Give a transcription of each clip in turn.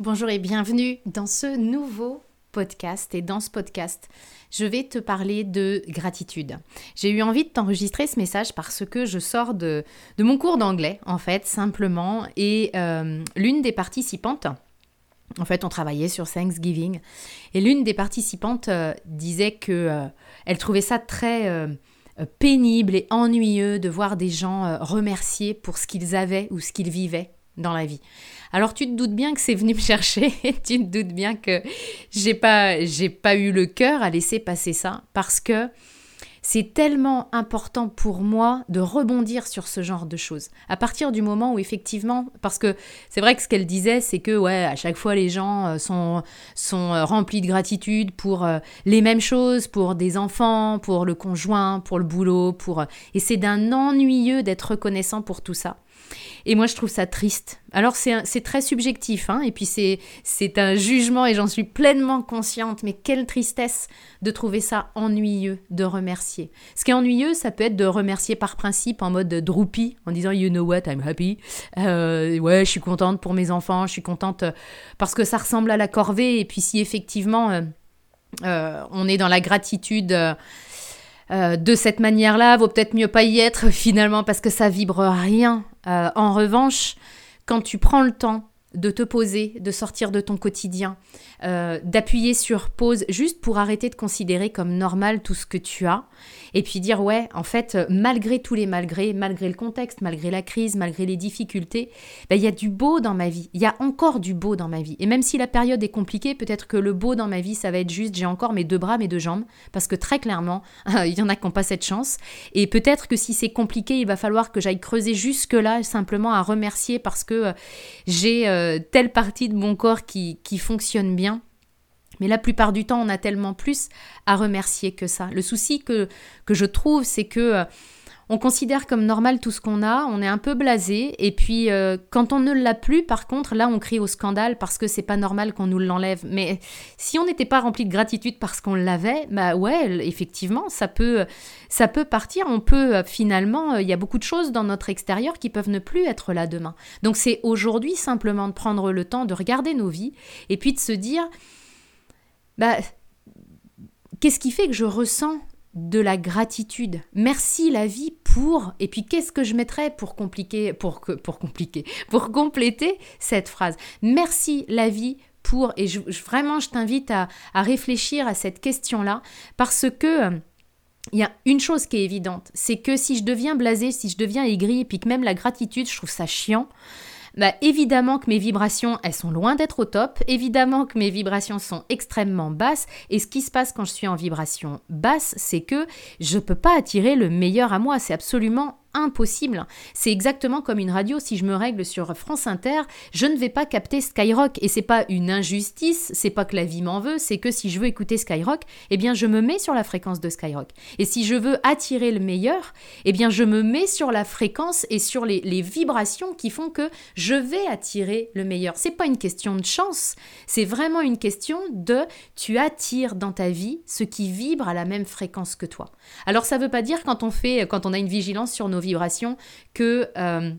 Bonjour et bienvenue dans ce nouveau podcast. Et dans ce podcast, je vais te parler de gratitude. J'ai eu envie de t'enregistrer ce message parce que je sors de, mon cours d'anglais, en fait, simplement. Et euh, l'une des participantes, en fait, on travaillait sur Thanksgiving, et l'une des participantes euh, disait que euh, elle trouvait ça très pénible et ennuyeux de voir des gens remercier pour ce qu'ils avaient ou ce qu'ils vivaient dans la vie. Alors tu te doutes bien que c'est venu me chercher, tu te doutes bien que j'ai pas j'ai pas eu le cœur à laisser passer ça parce que c'est tellement important pour moi de rebondir sur ce genre de choses. À partir du moment où effectivement, parce que c'est vrai que ce qu'elle disait, c'est que ouais, à chaque fois les gens euh, sont, sont euh, remplis de gratitude pour euh, les mêmes choses, pour des enfants, pour le conjoint, pour le boulot, pour et c'est d'un ennuyeux d'être reconnaissant pour tout ça. Et moi, je trouve ça triste. Alors, c'est très subjectif, hein, et puis c'est un jugement, et j'en suis pleinement consciente, mais quelle tristesse de trouver ça ennuyeux de remercier. Ce qui est ennuyeux, ça peut être de remercier par principe en mode droopy, en disant You know what, I'm happy. Euh, ouais, je suis contente pour mes enfants, je suis contente euh, parce que ça ressemble à la corvée, et puis si effectivement euh, on est dans la gratitude. De cette manière-là, vaut peut-être mieux pas y être finalement parce que ça vibre rien. Euh, en revanche, quand tu prends le temps de te poser, de sortir de ton quotidien, euh, d'appuyer sur pause juste pour arrêter de considérer comme normal tout ce que tu as, et puis dire ouais, en fait, malgré tous les malgrés, malgré le contexte, malgré la crise, malgré les difficultés, ben, il y a du beau dans ma vie, il y a encore du beau dans ma vie. Et même si la période est compliquée, peut-être que le beau dans ma vie, ça va être juste j'ai encore mes deux bras, mes deux jambes, parce que très clairement, il y en a qui n'ont pas cette chance. Et peut-être que si c'est compliqué, il va falloir que j'aille creuser jusque-là, simplement à remercier parce que euh, j'ai euh, telle partie de mon corps qui, qui fonctionne bien. Mais la plupart du temps, on a tellement plus à remercier que ça. Le souci que, que je trouve, c'est que euh, on considère comme normal tout ce qu'on a, on est un peu blasé, et puis euh, quand on ne l'a plus, par contre, là, on crie au scandale parce que c'est pas normal qu'on nous l'enlève. Mais si on n'était pas rempli de gratitude parce qu'on l'avait, bah ouais, effectivement, ça peut, ça peut partir. On peut euh, finalement, il y a beaucoup de choses dans notre extérieur qui peuvent ne plus être là demain. Donc c'est aujourd'hui simplement de prendre le temps de regarder nos vies et puis de se dire bah, qu'est-ce qui fait que je ressens de la gratitude. Merci la vie pour. Et puis qu'est-ce que je mettrais pour compliquer, pour pour compliquer, pour compléter cette phrase? Merci la vie pour. Et je, vraiment, je t'invite à, à, réfléchir à cette question-là parce que euh, il y a une chose qui est évidente, c'est que si je deviens blasé, si je deviens aigri, et puis que même la gratitude, je trouve ça chiant, bah, évidemment que mes vibrations, elles sont loin d'être au top, évidemment que mes vibrations sont extrêmement basses, et ce qui se passe quand je suis en vibration basse, c'est que je ne peux pas attirer le meilleur à moi, c'est absolument impossible. C'est exactement comme une radio. Si je me règle sur France Inter, je ne vais pas capter Skyrock. Et c'est pas une injustice, c'est pas que la vie m'en veut, c'est que si je veux écouter Skyrock, eh bien je me mets sur la fréquence de Skyrock. Et si je veux attirer le meilleur, eh bien je me mets sur la fréquence et sur les, les vibrations qui font que je vais attirer le meilleur. C'est pas une question de chance, c'est vraiment une question de tu attires dans ta vie ce qui vibre à la même fréquence que toi. Alors ça veut pas dire quand on fait, quand on a une vigilance sur nos vibrations que euh,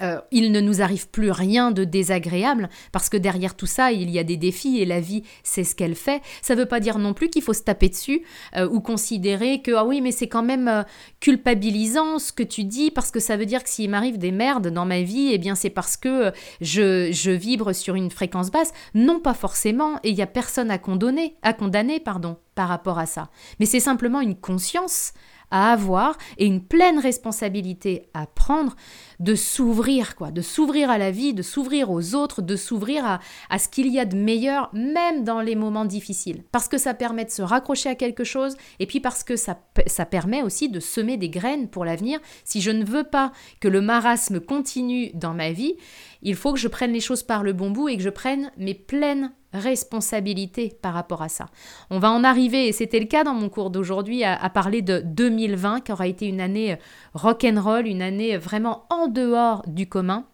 euh, il ne nous arrive plus rien de désagréable parce que derrière tout ça, il y a des défis et la vie, c'est ce qu'elle fait. Ça ne veut pas dire non plus qu'il faut se taper dessus euh, ou considérer que ah oui, mais c'est quand même culpabilisant ce que tu dis parce que ça veut dire que s'il m'arrive des merdes dans ma vie, eh bien c'est parce que je, je, vibre sur une fréquence basse. Non, pas forcément. Et il y a personne à condamner, à condamner, pardon, par rapport à ça. Mais c'est simplement une conscience à avoir et une pleine responsabilité à prendre de s'ouvrir, quoi, de s'ouvrir à la vie, de s'ouvrir aux autres, de s'ouvrir à, ce qu'il y a de meilleur, même dans les moments difficiles. Parce que ça permet de se raccrocher à quelque chose et puis parce que ça, ça permet aussi de semer des graines pour l'avenir. Si je ne veux pas que le marasme continue dans ma vie, il faut que je prenne les choses par le bon bout et que je prenne mes pleines responsabilité par rapport à ça. On va en arriver, et c'était le cas dans mon cours d'aujourd'hui, à, parler de 2020, qui aura été une année euh, rock'n'roll, une année vraiment en dehors du commun.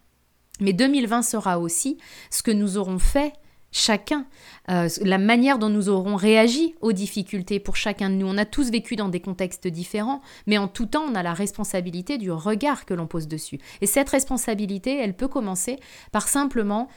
Mais 2020 sera aussi ce que nous aurons fait chacun, euh, la manière dont nous aurons réagi aux difficultés pour chacun de nous. On a tous vécu dans des contextes différents, mais en tout temps, on a la responsabilité du regard que l'on pose dessus. Et cette responsabilité, elle peut commencer par simplement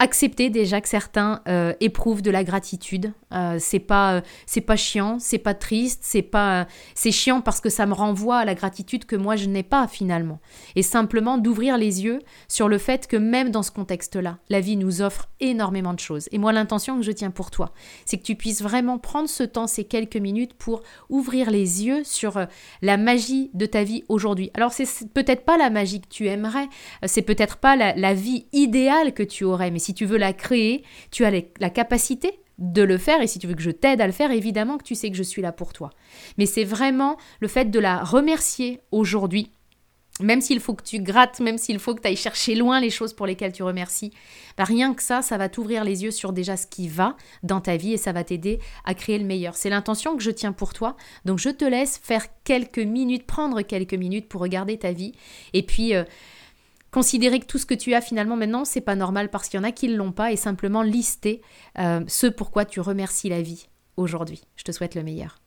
accepter déjà que certains euh, éprouvent de la gratitude. Euh, c'est pas euh, c'est pas chiant, c'est pas triste, c'est pas c'est chiant parce que ça me renvoie à la gratitude que moi je n'ai pas finalement. Et simplement d'ouvrir les yeux sur le fait que même dans ce contexte-là, la vie nous offre énormément de choses. Et moi l'intention que je tiens pour toi, c'est que tu puisses vraiment prendre ce temps, ces quelques minutes pour ouvrir les yeux sur la magie de ta vie aujourd'hui. Alors c'est peut-être pas la magie que tu aimerais, c'est peut-être pas la, la vie idéale que tu aurais, mais si tu veux la créer, tu as la capacité de le faire et si tu veux que je t'aide à le faire, évidemment que tu sais que je suis là pour toi. Mais c'est vraiment le fait de la remercier aujourd'hui, même s'il faut que tu grattes, même s'il faut que tu ailles chercher loin les choses pour lesquelles tu remercies, bah rien que ça, ça va t'ouvrir les yeux sur déjà ce qui va dans ta vie et ça va t'aider à créer le meilleur. C'est l'intention que je tiens pour toi. Donc je te laisse faire quelques minutes, prendre quelques minutes pour regarder ta vie et puis... Euh, Considérer que tout ce que tu as finalement maintenant, c'est pas normal parce qu'il y en a qui ne l'ont pas et simplement lister euh, ce pourquoi tu remercies la vie aujourd'hui. Je te souhaite le meilleur.